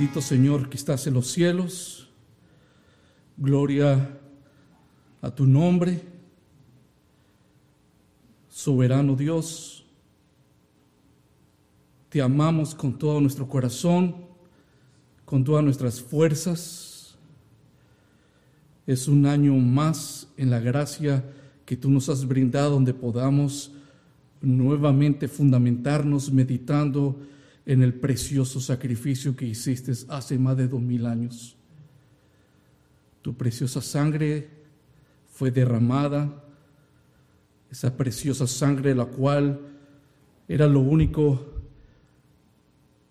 Bendito Señor que estás en los cielos. Gloria a tu nombre. Soberano Dios. Te amamos con todo nuestro corazón, con todas nuestras fuerzas. Es un año más en la gracia que tú nos has brindado donde podamos nuevamente fundamentarnos meditando en el precioso sacrificio que hiciste hace más de dos mil años. Tu preciosa sangre fue derramada, esa preciosa sangre la cual era lo único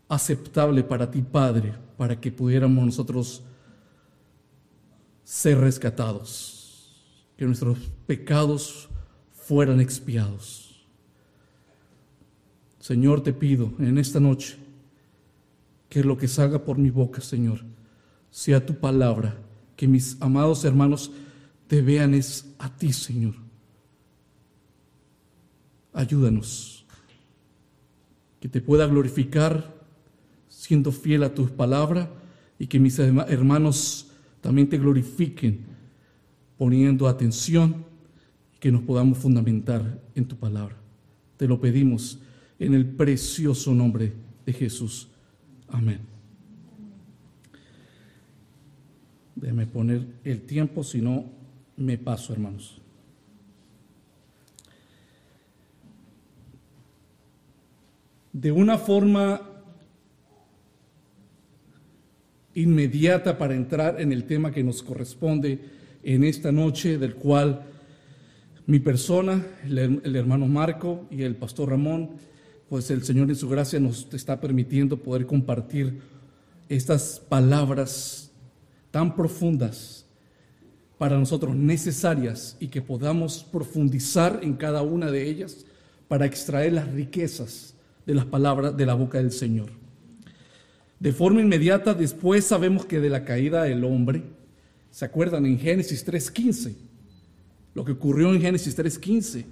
aceptable para ti, Padre, para que pudiéramos nosotros ser rescatados, que nuestros pecados fueran expiados. Señor, te pido en esta noche que lo que salga por mi boca, Señor, sea tu palabra, que mis amados hermanos te vean es a ti, Señor. Ayúdanos, que te pueda glorificar siendo fiel a tu palabra y que mis hermanos también te glorifiquen poniendo atención y que nos podamos fundamentar en tu palabra. Te lo pedimos en el precioso nombre de Jesús. Amén. Déjeme poner el tiempo, si no me paso, hermanos. De una forma inmediata para entrar en el tema que nos corresponde en esta noche, del cual mi persona, el, hermano Marco y el pastor Ramón pues el Señor en su gracia nos está permitiendo poder compartir estas palabras tan profundas para nosotros necesarias y que podamos profundizar en cada una de ellas para extraer las riquezas de las palabras de la boca del Señor. De forma inmediata después sabemos que de la caída del hombre, ¿se acuerdan en Génesis 3.15? Lo que ocurrió en Génesis 3.15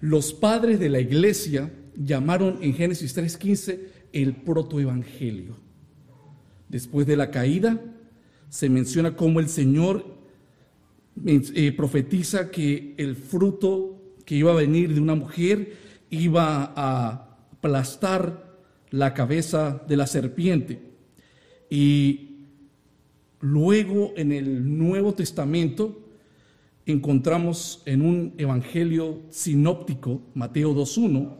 los padres de la iglesia llamaron en Génesis 3.15 el protoevangelio. Después de la caída, se menciona cómo el Señor eh, profetiza que el fruto que iba a venir de una mujer iba a aplastar la cabeza de la serpiente. Y luego en el Nuevo Testamento encontramos en un evangelio sinóptico, Mateo 2.1,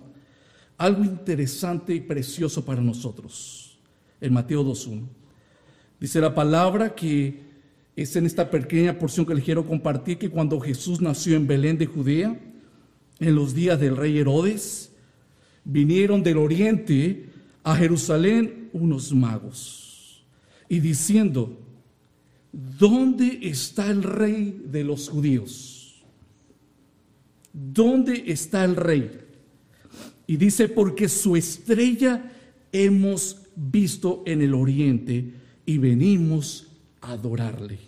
algo interesante y precioso para nosotros, en Mateo 2.1. Dice la palabra que es en esta pequeña porción que les quiero compartir que cuando Jesús nació en Belén de Judea, en los días del rey Herodes, vinieron del oriente a Jerusalén unos magos y diciendo, ¿dónde está el rey de los judíos? ¿Dónde está el rey? Y dice, porque su estrella hemos visto en el oriente y venimos a adorarle.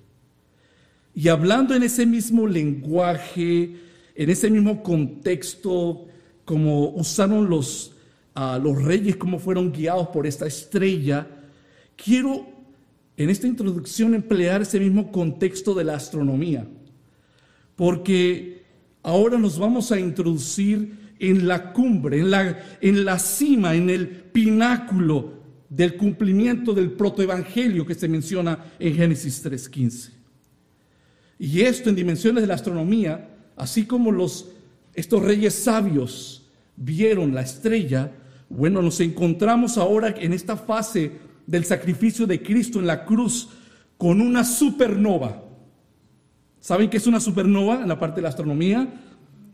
Y hablando en ese mismo lenguaje, en ese mismo contexto, como usaron los, uh, los reyes, como fueron guiados por esta estrella, quiero en esta introducción emplear ese mismo contexto de la astronomía, porque ahora nos vamos a introducir en la cumbre, en la, en la cima, en el pináculo del cumplimiento del protoevangelio que se menciona en Génesis 3.15. Y esto en dimensiones de la astronomía, así como los, estos reyes sabios vieron la estrella, bueno, nos encontramos ahora en esta fase del sacrificio de Cristo en la cruz con una supernova. ¿Saben qué es una supernova en la parte de la astronomía?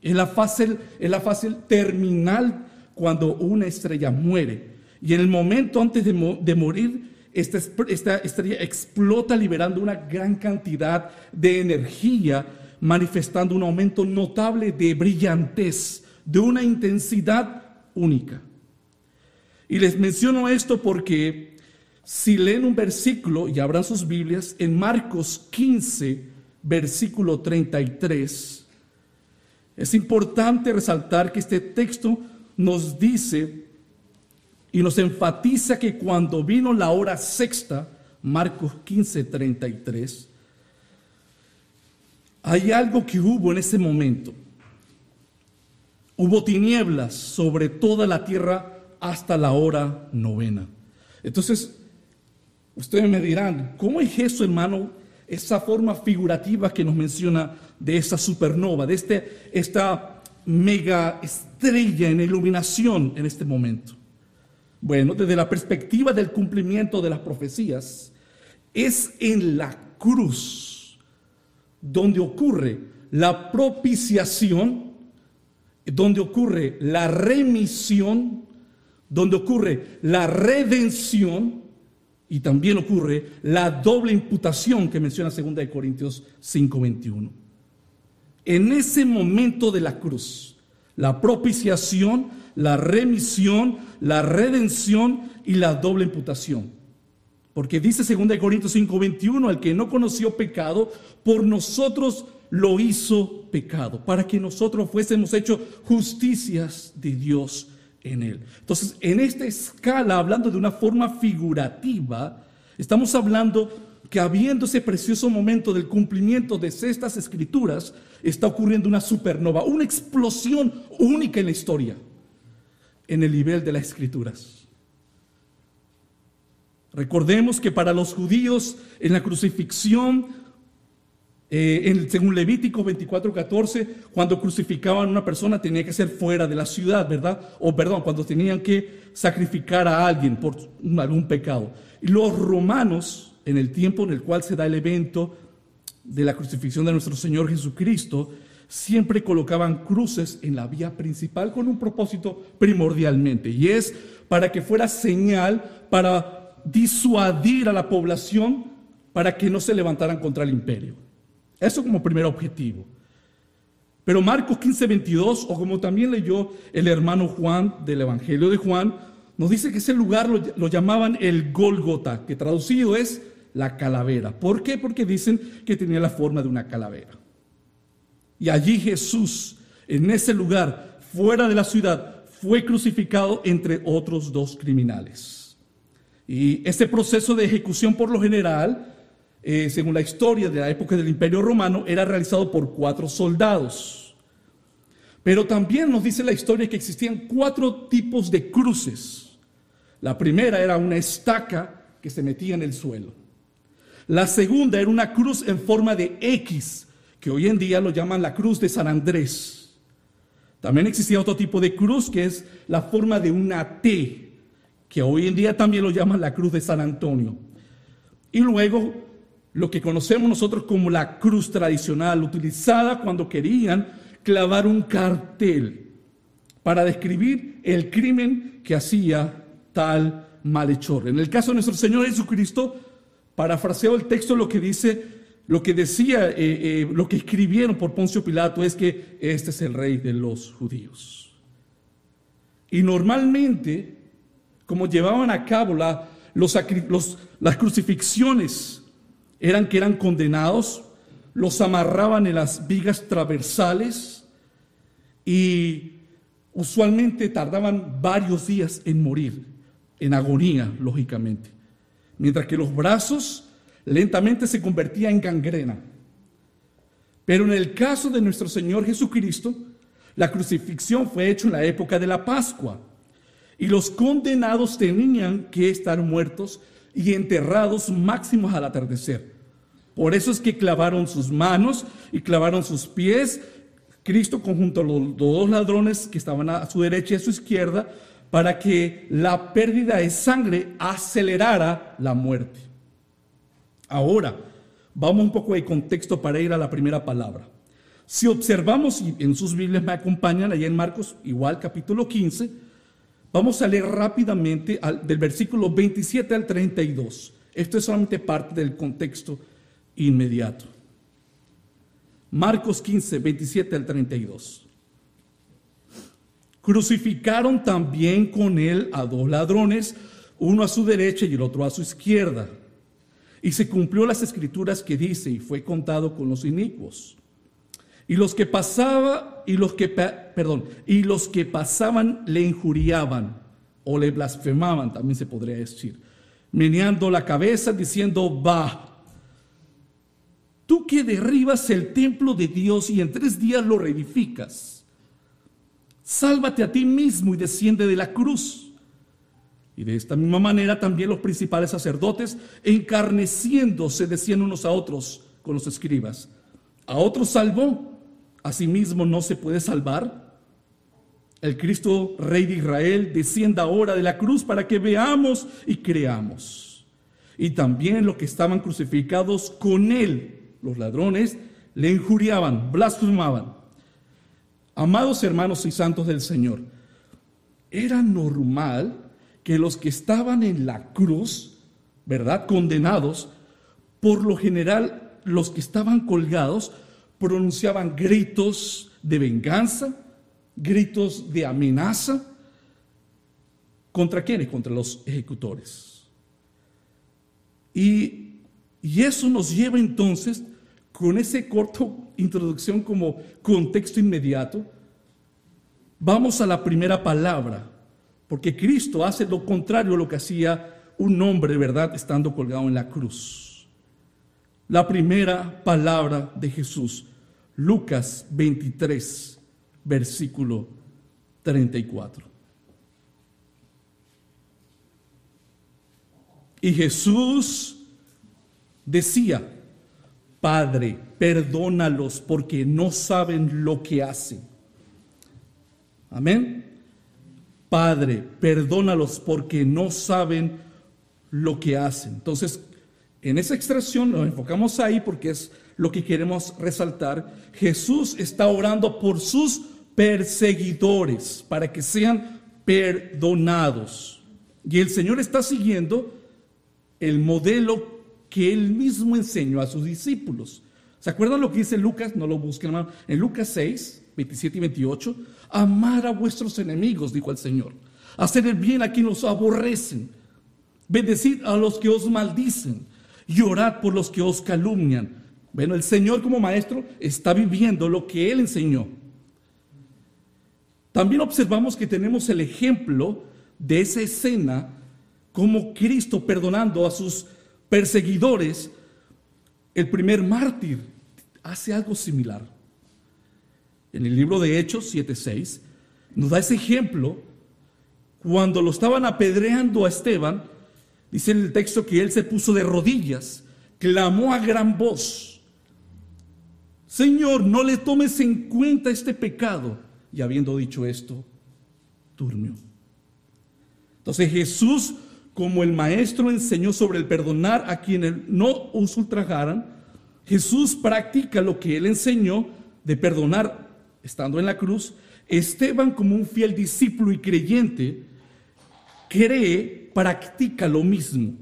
Es la fase, la fase terminal cuando una estrella muere. Y en el momento antes de, morir, esta estrella explota liberando una gran cantidad de energía, manifestando un aumento notable de brillantez, de una intensidad única. Y les menciono esto porque si leen un versículo y abran sus Biblias, en Marcos 15, versículo 33, es importante resaltar que este texto nos dice y nos enfatiza que cuando vino la hora sexta, Marcos 15, 33, hay algo que hubo en ese momento. Hubo tinieblas sobre toda la tierra hasta la hora novena. Entonces, ustedes me dirán, ¿cómo es eso, hermano? Esa forma figurativa que nos menciona de esa supernova, de este, esta mega estrella en iluminación en este momento. Bueno, desde la perspectiva del cumplimiento de las profecías, es en la cruz donde ocurre la propiciación, donde ocurre la remisión, donde ocurre la redención y también ocurre la doble imputación que menciona 2 Corintios 5:21. En ese momento de la cruz, la propiciación, la remisión, la redención y la doble imputación. Porque dice 2 Corintios 5:21, al que no conoció pecado, por nosotros lo hizo pecado, para que nosotros fuésemos hechos justicias de Dios en él. Entonces, en esta escala, hablando de una forma figurativa, estamos hablando que habiendo ese precioso momento del cumplimiento de estas escrituras, está ocurriendo una supernova, una explosión única en la historia en el nivel de las escrituras. Recordemos que para los judíos en la crucifixión, eh, en, según Levítico 24:14, cuando crucificaban a una persona tenía que ser fuera de la ciudad, ¿verdad? O perdón, cuando tenían que sacrificar a alguien por algún pecado. Y los romanos, en el tiempo en el cual se da el evento de la crucifixión de nuestro Señor Jesucristo, siempre colocaban cruces en la vía principal con un propósito primordialmente, y es para que fuera señal para disuadir a la población para que no se levantaran contra el imperio. Eso como primer objetivo. Pero Marcos 15, 22, o como también leyó el hermano Juan del Evangelio de Juan, nos dice que ese lugar lo, llamaban el Gólgota, que traducido es la calavera. ¿Por qué? Porque dicen que tenía la forma de una calavera. Y allí Jesús, en ese lugar, fuera de la ciudad, fue crucificado entre otros dos criminales. Y ese proceso de ejecución por lo general, eh, según la historia de la época del Imperio Romano, era realizado por cuatro soldados. Pero también nos dice la historia que existían cuatro tipos de cruces. La primera era una estaca que se metía en el suelo. La segunda era una cruz en forma de X, que hoy en día lo llaman la cruz de San Andrés. También existía otro tipo de cruz que es la forma de una T, que hoy en día también lo llaman la cruz de San Antonio. Y luego lo que conocemos nosotros como la cruz tradicional, utilizada cuando querían clavar un cartel para describir el crimen que hacía tal malhechor. En el caso de nuestro Señor Jesucristo, parafraseo el texto lo que dice lo que decía, eh, eh, lo que escribieron por Poncio Pilato es que este es el rey de los judíos. Y normalmente, como llevaban a cabo las crucifixiones, eran que eran condenados, los amarraban en las vigas traversales y usualmente tardaban varios días en morir, en agonía, lógicamente. Mientras que los brazos lentamente se convertía en gangrena. Pero en el caso de nuestro Señor Jesucristo, la crucifixión fue hecha en la época de la Pascua y los condenados tenían que estar muertos y enterrados máximos al atardecer. Por eso es que clavaron sus manos y clavaron sus pies, Cristo conjunto a los dos ladrones que estaban a su derecha y a su izquierda, para que la pérdida de sangre acelerara la muerte. Ahora, vamos un poco de contexto para ir a la primera palabra. Si observamos, y en sus Biblias me acompañan, allá en Marcos, igual capítulo 15, vamos a leer rápidamente del versículo 27 al 32. Esto es solamente parte del contexto inmediato. Marcos 15, 27 al 32. Crucificaron también con él a dos ladrones, uno a su derecha y el otro a su izquierda. Y se cumplió las escrituras que dice, y fue contado con los inicuos. Y los que pasaba y los que perdón, y los que pasaban le injuriaban, o le blasfemaban, también se podría decir, meneando la cabeza diciendo, va, tú que derribas el templo de Dios y en tres días lo reedificas, sálvate a ti mismo y desciende de la cruz. Y de esta misma manera también los principales sacerdotes, encarneciéndose, decían unos a otros con los escribas, a otros salvó, a sí mismo no se puede salvar. El Cristo Rey de Israel descienda ahora de la cruz para que veamos y creamos. Y también los que estaban crucificados con él, los ladrones, le injuriaban, blasfemaban. Amados hermanos y santos del Señor, era normal que los que estaban en la cruz, ¿verdad? Condenados, por lo general los que estaban colgados pronunciaban gritos de venganza, gritos de amenaza. ¿Contra quiénes? Contra los ejecutores. Y, y eso nos lleva entonces, con ese corto introducción como contexto inmediato, vamos a la primera palabra, porque Cristo hace lo contrario a lo que hacía un hombre, ¿verdad?, estando colgado en la cruz. La primera palabra de Jesús, Lucas 23, versículo 34. Y Jesús decía, Padre, perdónalos porque no saben lo que hacen. Amén. Padre, perdónalos porque no saben lo que hacen. Entonces, en esa extracción nos enfocamos ahí porque es lo que queremos resaltar. Jesús está orando por sus perseguidores para que sean perdonados. Y el Señor está siguiendo el modelo que él mismo enseñó a sus discípulos. ¿Se acuerdan lo que dice Lucas? No lo busquen. En Lucas 6, 27 y 28, amar a vuestros enemigos, dijo el Señor, hacer el bien a quienes os aborrecen, bendecid a los que os maldicen y orad por los que os calumnian. Bueno, el Señor como maestro está viviendo lo que Él enseñó. También observamos que tenemos el ejemplo de esa escena como Cristo perdonando a sus perseguidores. El primer mártir hace algo similar en el libro de Hechos 7:6, nos da ese ejemplo. Cuando lo estaban apedreando a Esteban, dice en el texto que él se puso de rodillas, clamó a gran voz, Señor, no le tomes en cuenta este pecado. Y habiendo dicho esto, durmió. Entonces Jesús, como el maestro enseñó sobre el perdonar a quienes no os ultrajaran, Jesús practica lo que él enseñó de perdonar estando en la cruz, Esteban como un fiel discípulo y creyente, cree, practica lo mismo.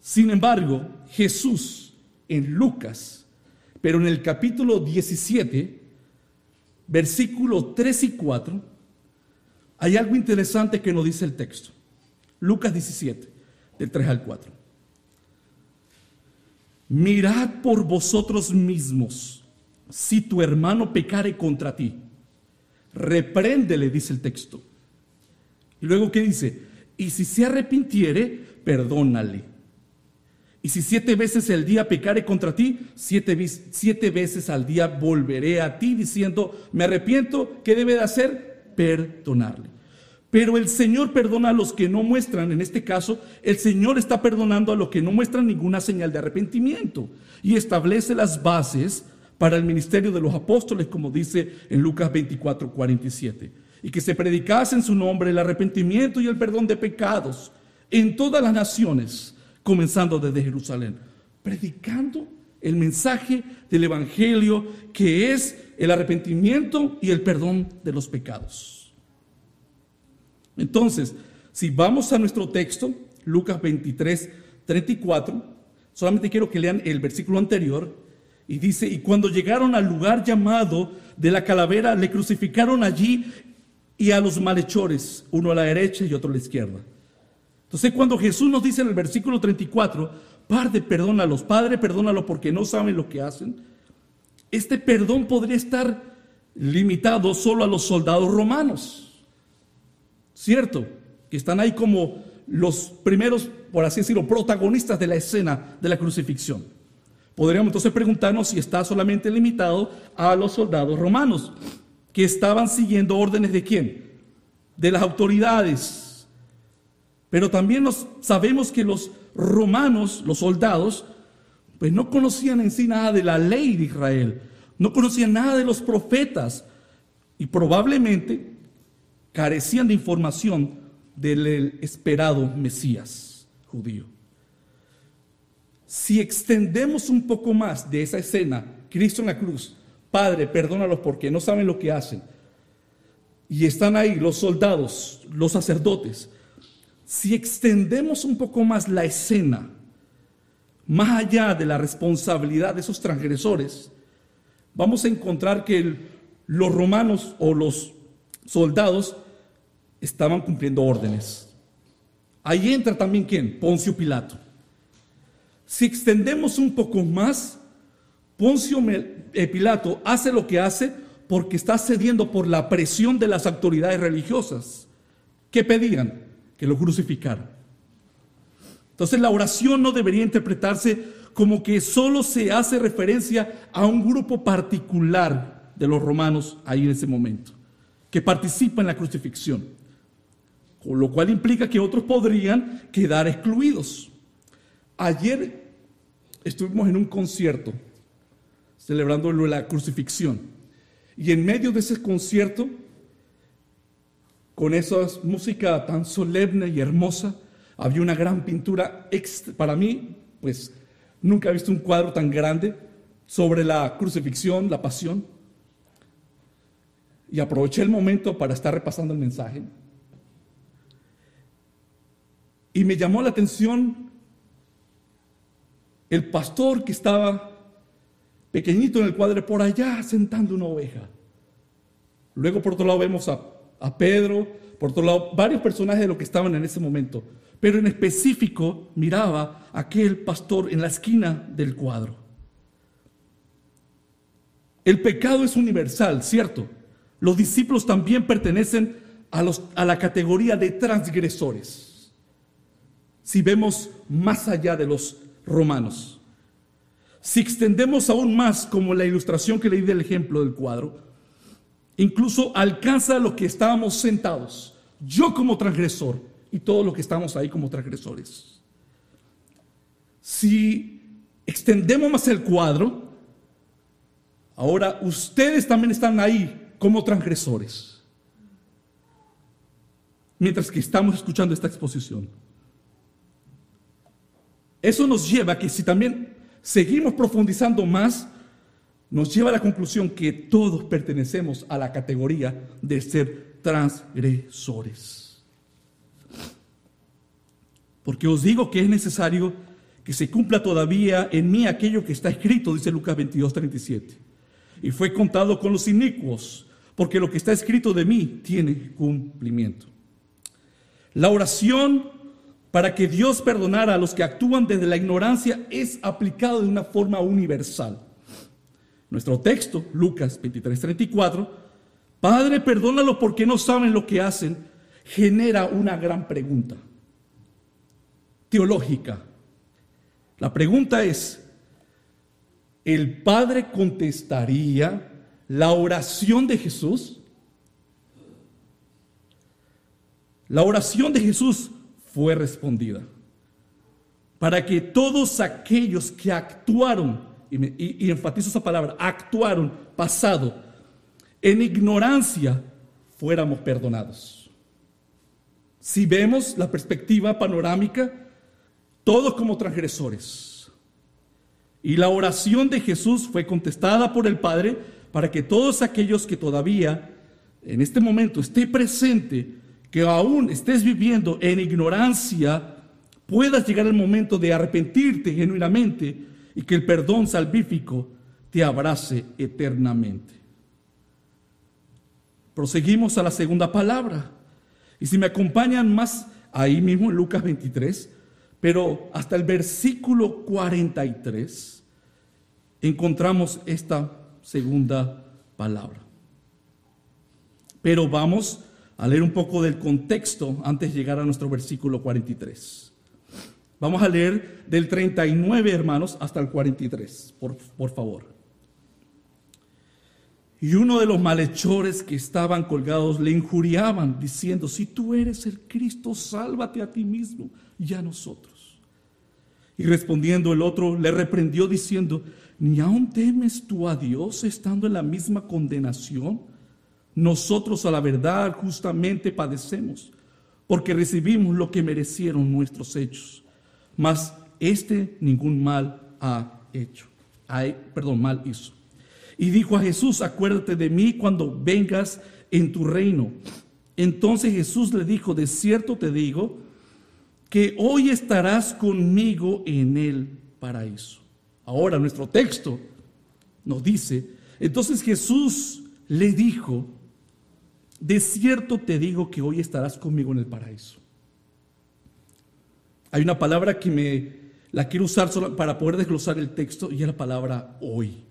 Sin embargo, Jesús en Lucas, pero en el capítulo 17, versículo 3 y 4, hay algo interesante que nos dice el texto. Lucas 17, del 3 al 4. Mirad por vosotros mismos si tu hermano pecare contra ti, repréndele, dice el texto. Y luego, ¿qué dice? Y si se arrepintiere, perdónale. Y si siete veces al día pecare contra ti, siete, siete veces al día volveré a ti diciendo, me arrepiento, ¿qué debe de hacer? Perdonarle. Pero el Señor perdona a los que no muestran, en este caso, el Señor está perdonando a los que no muestran ninguna señal de arrepentimiento y establece las bases para el ministerio de los apóstoles, como dice en Lucas 24, 47. Y que se predicase en su nombre el arrepentimiento y el perdón de pecados en todas las naciones, comenzando desde Jerusalén. Predicando el mensaje del Evangelio que es el arrepentimiento y el perdón de los pecados. Entonces, si vamos a nuestro texto, Lucas 23, 34, solamente quiero que lean el versículo anterior, y dice, y cuando llegaron al lugar llamado de la calavera, le crucificaron allí y a los malhechores, uno a la derecha y otro a la izquierda. Entonces cuando Jesús nos dice en el versículo 34, Padre, perdónalos, Padre, perdónalos porque no saben lo que hacen, este perdón podría estar limitado solo a los soldados romanos. ¿Cierto? que están ahí como los primeros, por así decirlo, protagonistas de la escena de la crucifixión. Podríamos entonces preguntarnos si está solamente limitado a los soldados romanos, que estaban siguiendo órdenes de quién? De las autoridades. Pero también nos, sabemos que los romanos, los soldados, pues no conocían en sí nada de la ley de Israel, no conocían nada de los profetas y probablemente carecían de información del esperado Mesías judío. Si extendemos un poco más de esa escena, Cristo en la cruz, Padre, perdónalos porque no saben lo que hacen, y están ahí los soldados, los sacerdotes, si extendemos un poco más la escena, más allá de la responsabilidad de esos transgresores, vamos a encontrar que los romanos o los soldados estaban cumpliendo órdenes. Ahí entra también quién? Poncio Pilato. Si extendemos un poco más, Poncio eh, Pilato hace lo que hace porque está cediendo por la presión de las autoridades religiosas que pedían que lo crucificaran. Entonces la oración no debería interpretarse como que solo se hace referencia a un grupo particular de los romanos ahí en ese momento, que participa en la crucifixión, con lo cual implica que otros podrían quedar excluidos. Ayer estuvimos en un concierto celebrando la crucifixión y en medio de ese concierto, con esa música tan solemne y hermosa, había una gran pintura, para mí, pues nunca he visto un cuadro tan grande sobre la crucifixión, la pasión. Y aproveché el momento para estar repasando el mensaje. Y me llamó la atención el pastor que estaba pequeñito en el cuadro por allá sentando una oveja. Luego por otro lado vemos a, a Pedro, por otro lado varios personajes de los que estaban en ese momento pero en específico miraba a aquel pastor en la esquina del cuadro. El pecado es universal, ¿cierto? Los discípulos también pertenecen a, los, a la categoría de transgresores. Si vemos más allá de los romanos. Si extendemos aún más, como la ilustración que leí del ejemplo del cuadro, incluso alcanza lo que estábamos sentados. Yo como transgresor, y todos los que estamos ahí como transgresores. Si extendemos más el cuadro, ahora ustedes también están ahí como transgresores. Mientras que estamos escuchando esta exposición. Eso nos lleva a que si también seguimos profundizando más, nos lleva a la conclusión que todos pertenecemos a la categoría de ser transgresores. Porque os digo que es necesario que se cumpla todavía en mí aquello que está escrito, dice Lucas 22, 37. Y fue contado con los inicuos, porque lo que está escrito de mí tiene cumplimiento. La oración para que Dios perdonara a los que actúan desde la ignorancia es aplicada de una forma universal. Nuestro texto, Lucas 23, 34, Padre, perdónalo porque no saben lo que hacen, genera una gran pregunta teológica. La pregunta es, ¿el Padre contestaría la oración de Jesús? La oración de Jesús fue respondida para que todos aquellos que actuaron, y, enfatizo esa palabra, actuaron pasado, en ignorancia, fuéramos perdonados. Si vemos la perspectiva panorámica, todos como transgresores. Y la oración de Jesús fue contestada por el Padre para que todos aquellos que todavía en este momento esté presente, que aún estés viviendo en ignorancia, puedas llegar al momento de arrepentirte genuinamente y que el perdón salvífico te abrace eternamente. Proseguimos a la segunda palabra. Y si me acompañan más ahí mismo en Lucas 23, pero hasta el versículo 43 encontramos esta segunda palabra. Pero vamos a leer un poco del contexto antes de llegar a nuestro versículo 43. Vamos a leer del 39, hermanos, hasta el 43, por, por favor. Y uno de los malhechores que estaban colgados le injuriaban, diciendo, si tú eres el Cristo, sálvate a ti mismo y a nosotros. Y respondiendo el otro, le reprendió diciendo, ¿ni aún temes tú a Dios estando en la misma condenación? Nosotros a la verdad justamente padecemos, porque recibimos lo que merecieron nuestros hechos. Mas este ningún mal ha hecho. Ay, perdón, mal hizo. Y dijo a Jesús, acuérdate de mí cuando vengas en tu reino. Entonces Jesús le dijo, de cierto te digo, que hoy estarás conmigo en el paraíso. Ahora nuestro texto nos dice, entonces Jesús le dijo, de cierto te digo que hoy estarás conmigo en el paraíso. Hay una palabra que me la quiero usar para poder desglosar el texto y es la palabra hoy.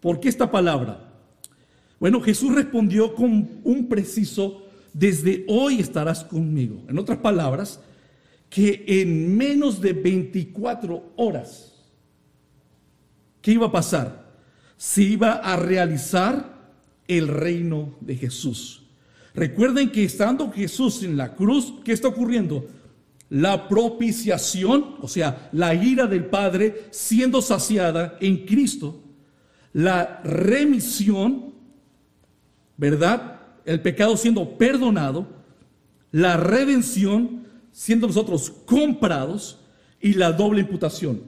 ¿Por qué esta palabra? Bueno, Jesús respondió con un preciso, desde hoy estarás conmigo. En otras palabras, que en menos de 24 horas, ¿qué iba a pasar? Se iba a realizar el reino de Jesús. Recuerden que estando Jesús en la cruz, ¿qué está ocurriendo? La propiciación, o sea, la ira del Padre siendo saciada en Cristo la remisión, ¿verdad? El pecado siendo perdonado, la redención siendo nosotros comprados y la doble imputación.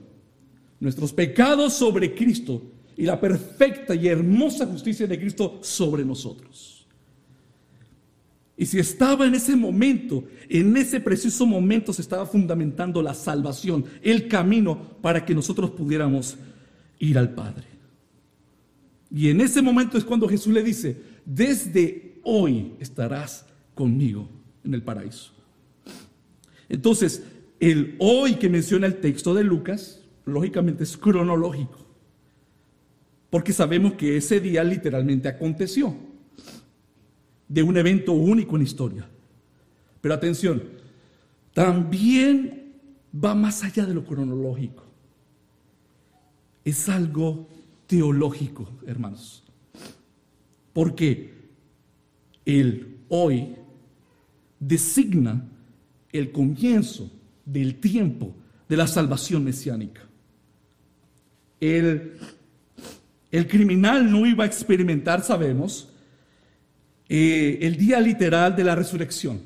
Nuestros pecados sobre Cristo y la perfecta y hermosa justicia de Cristo sobre nosotros. Y si estaba en ese momento, en ese preciso momento se estaba fundamentando la salvación, el camino para que nosotros pudiéramos ir al Padre. Y en ese momento es cuando Jesús le dice, desde hoy estarás conmigo en el paraíso. Entonces, el hoy que menciona el texto de Lucas, lógicamente es cronológico, porque sabemos que ese día literalmente aconteció, de un evento único en historia. Pero atención, también va más allá de lo cronológico. Es algo teológico, hermanos. Porque el hoy designa el comienzo del tiempo de la salvación mesiánica. El, el criminal no iba a experimentar, sabemos, eh, el día literal de la resurrección.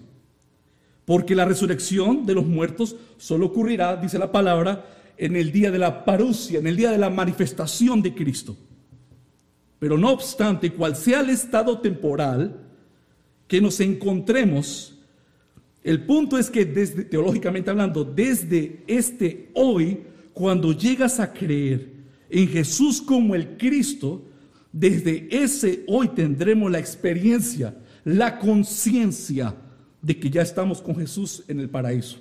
Porque la resurrección de los muertos solo ocurrirá, dice la palabra, en el día de la parucia, en el día de la manifestación de Cristo. Pero no obstante, cual sea el estado temporal que nos encontremos, el punto es que desde, teológicamente hablando, desde este hoy, cuando llegas a creer en Jesús como el Cristo, desde ese hoy tendremos la experiencia, la conciencia de que ya estamos con Jesús en el paraíso.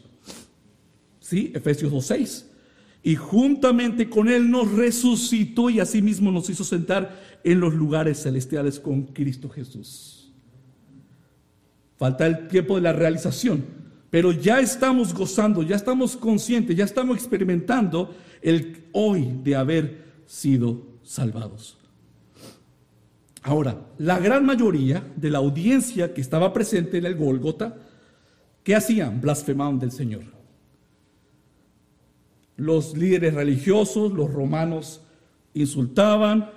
¿Sí? Efesios 2.6 y juntamente con Él nos resucitó y asimismo nos hizo sentar en los lugares celestiales con Cristo Jesús. Falta el tiempo de la realización, pero ya estamos gozando, ya estamos conscientes, ya estamos experimentando el hoy de haber sido salvados. Ahora, la gran mayoría de la audiencia que estaba presente en el Gólgota, ¿qué hacían? Blasfemaban del Señor los líderes religiosos, los romanos insultaban,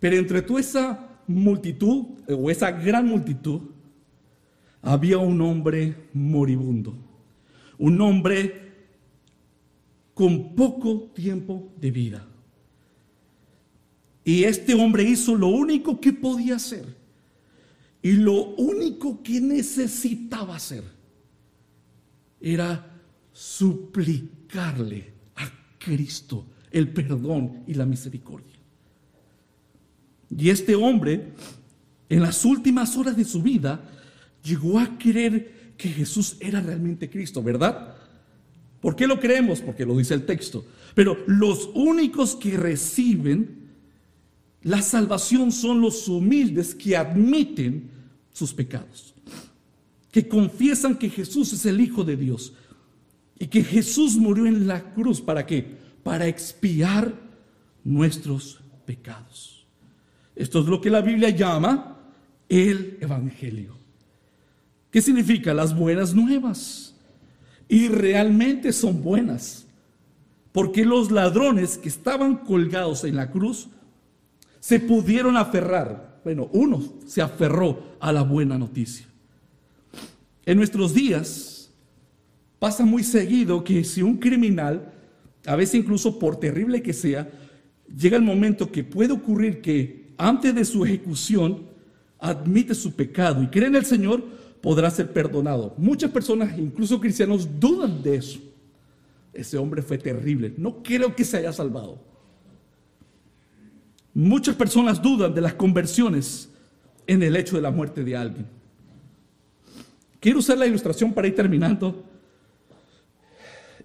pero entre toda esa multitud o esa gran multitud había un hombre moribundo, un hombre con poco tiempo de vida. Y este hombre hizo lo único que podía hacer y lo único que necesitaba hacer era suplicarle a Cristo el perdón y la misericordia. Y este hombre, en las últimas horas de su vida, llegó a creer que Jesús era realmente Cristo, ¿verdad? ¿Por qué lo creemos? Porque lo dice el texto. Pero los únicos que reciben la salvación son los humildes que admiten sus pecados, que confiesan que Jesús es el Hijo de Dios y que Jesús murió en la cruz para qué? Para expiar nuestros pecados. Esto es lo que la Biblia llama el Evangelio. ¿Qué significa? Las buenas nuevas. Y realmente son buenas. Porque los ladrones que estaban colgados en la cruz se pudieron aferrar. Bueno, uno se aferró a la buena noticia. En nuestros días pasa muy seguido que si un criminal, a veces incluso por terrible que sea, llega el momento que puede ocurrir que antes de su ejecución admite su pecado y cree en el Señor, podrá ser perdonado. Muchas personas, incluso cristianos, dudan de eso. Ese hombre fue terrible. No creo que se haya salvado. Muchas personas dudan de las conversiones en el hecho de la muerte de alguien. Quiero usar la ilustración para ir terminando.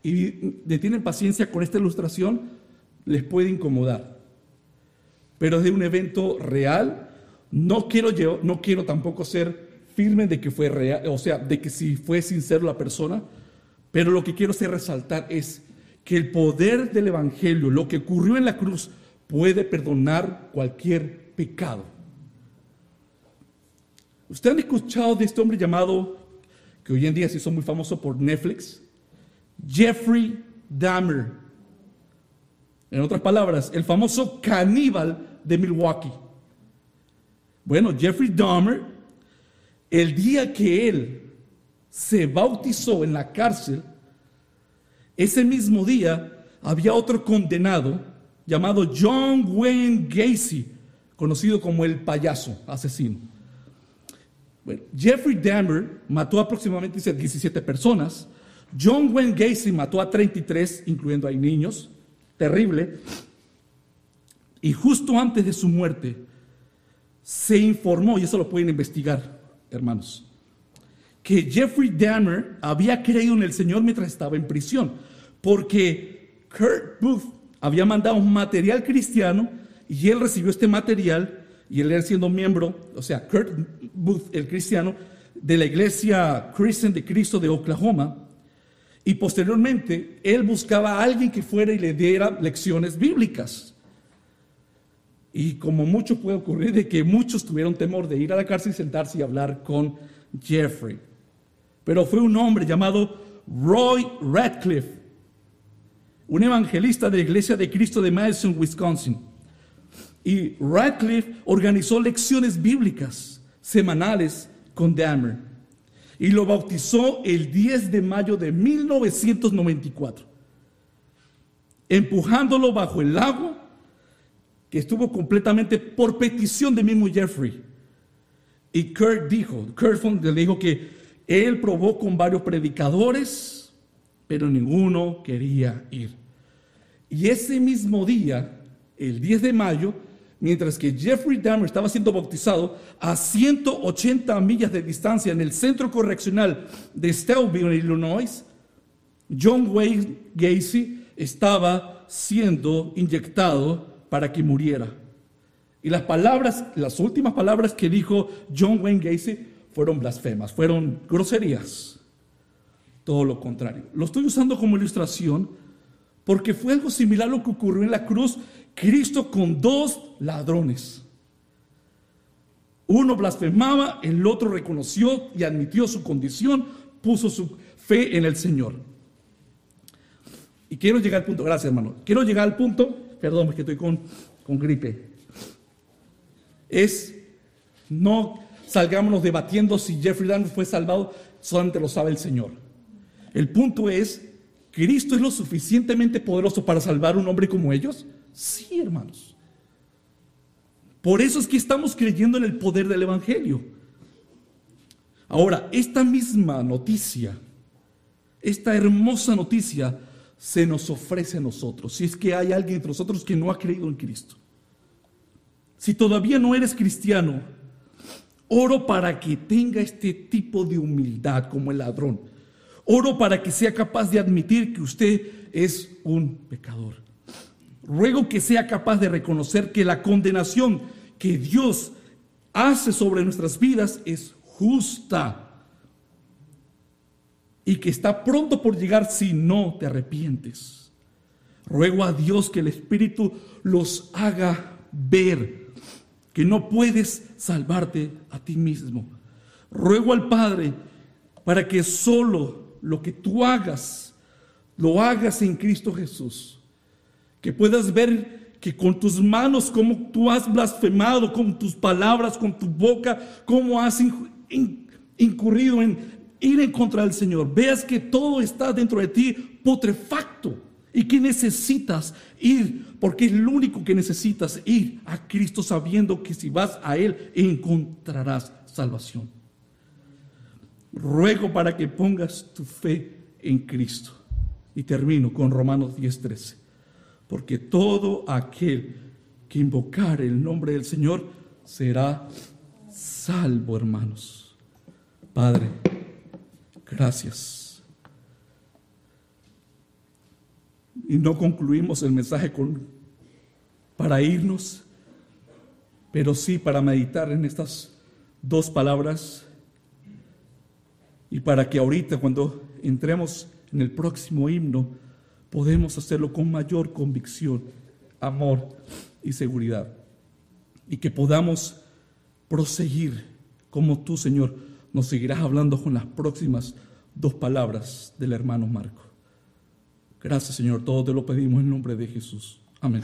Y detienen paciencia con esta ilustración les puede incomodar. Pero es de un evento real. No quiero, no quiero tampoco ser firme de que fue real, o sea, de que si fue sincero la persona. Pero lo que quiero hacer resaltar es que el poder del Evangelio, lo que ocurrió en la cruz, puede perdonar cualquier pecado. ¿Ustedes han escuchado de este hombre llamado, que hoy en día se hizo muy famoso por Netflix? Jeffrey Dahmer. En otras palabras, el famoso caníbal de Milwaukee. Bueno, Jeffrey Dahmer, el día que él se bautizó en la cárcel, ese mismo día había otro condenado llamado John Wayne Gacy, conocido como el payaso asesino. Jeffrey Dahmer mató aproximadamente 17 personas. John Wayne Gacy mató a 33, incluyendo a niños terrible. Y justo antes de su muerte, se informó, y eso lo pueden investigar, hermanos, que Jeffrey Dahmer había creído en el Señor mientras estaba en prisión, porque Kurt Booth había mandado un material cristiano y él recibió este material y él era siendo miembro, o sea, Kurt Booth, el cristiano, de la iglesia Christian de Cristo de Oklahoma, y posteriormente, él buscaba a alguien que fuera y le diera lecciones bíblicas. Y como mucho puede ocurrir de que muchos tuvieron temor de ir a la cárcel y sentarse y hablar con Jeffrey. Pero fue un hombre llamado Roy Radcliffe, un evangelista de la Iglesia de Cristo de Madison, Wisconsin. Y Radcliffe organizó lecciones bíblicas semanales con Dahmer y lo bautizó el 10 de mayo de 1994, empujándolo bajo el lago, que estuvo completamente por petición de mismo Jeffrey. Y Kurt dijo, Kurt le dijo que él probó con varios predicadores, pero ninguno quería ir. Y ese mismo día, el 10 de mayo, mientras que Jeffrey Dahmer estaba siendo bautizado a 180 millas de distancia en el centro correccional de Stoughville, Illinois, John Wayne Gacy estaba siendo inyectado para que muriera. Y las palabras, las últimas palabras que dijo John Wayne Gacy fueron blasfemas, fueron groserías. Todo lo contrario. Lo estoy usando como ilustración porque fue algo similar a lo que ocurrió en la cruz Cristo con dos ladrones. Uno blasfemaba, el otro reconoció y admitió su condición, puso su fe en el Señor. Y quiero llegar al punto, gracias hermano, quiero llegar al punto, perdón, que estoy con, con gripe, es no salgámonos debatiendo si Jeffrey Dahmer fue salvado, solamente lo sabe el Señor. El punto es, ¿Cristo es lo suficientemente poderoso para salvar a un hombre como ellos? Sí, hermanos. Por eso es que estamos creyendo en el poder del Evangelio. Ahora, esta misma noticia, esta hermosa noticia, se nos ofrece a nosotros. Si es que hay alguien entre nosotros que no ha creído en Cristo. Si todavía no eres cristiano, oro para que tenga este tipo de humildad como el ladrón. Oro para que sea capaz de admitir que usted es un pecador. Ruego que sea capaz de reconocer que la condenación que Dios hace sobre nuestras vidas es justa y que está pronto por llegar si no te arrepientes. Ruego a Dios que el Espíritu los haga ver que no puedes salvarte a ti mismo. Ruego al Padre para que solo lo que tú hagas, lo hagas en Cristo Jesús. Que puedas ver que con tus manos, como tú has blasfemado, con tus palabras, con tu boca, cómo has incurrido en ir en contra del Señor. Veas que todo está dentro de ti putrefacto y que necesitas ir, porque es lo único que necesitas, ir a Cristo sabiendo que si vas a Él encontrarás salvación. Ruego para que pongas tu fe en Cristo. Y termino con Romanos 10:13. Porque todo aquel que invocar el nombre del Señor será salvo, hermanos. Padre, gracias. Y no concluimos el mensaje con, para irnos, pero sí para meditar en estas dos palabras y para que ahorita cuando entremos en el próximo himno podemos hacerlo con mayor convicción, amor y seguridad. Y que podamos proseguir como tú, Señor, nos seguirás hablando con las próximas dos palabras del hermano Marco. Gracias, Señor. Todo te lo pedimos en nombre de Jesús. Amén.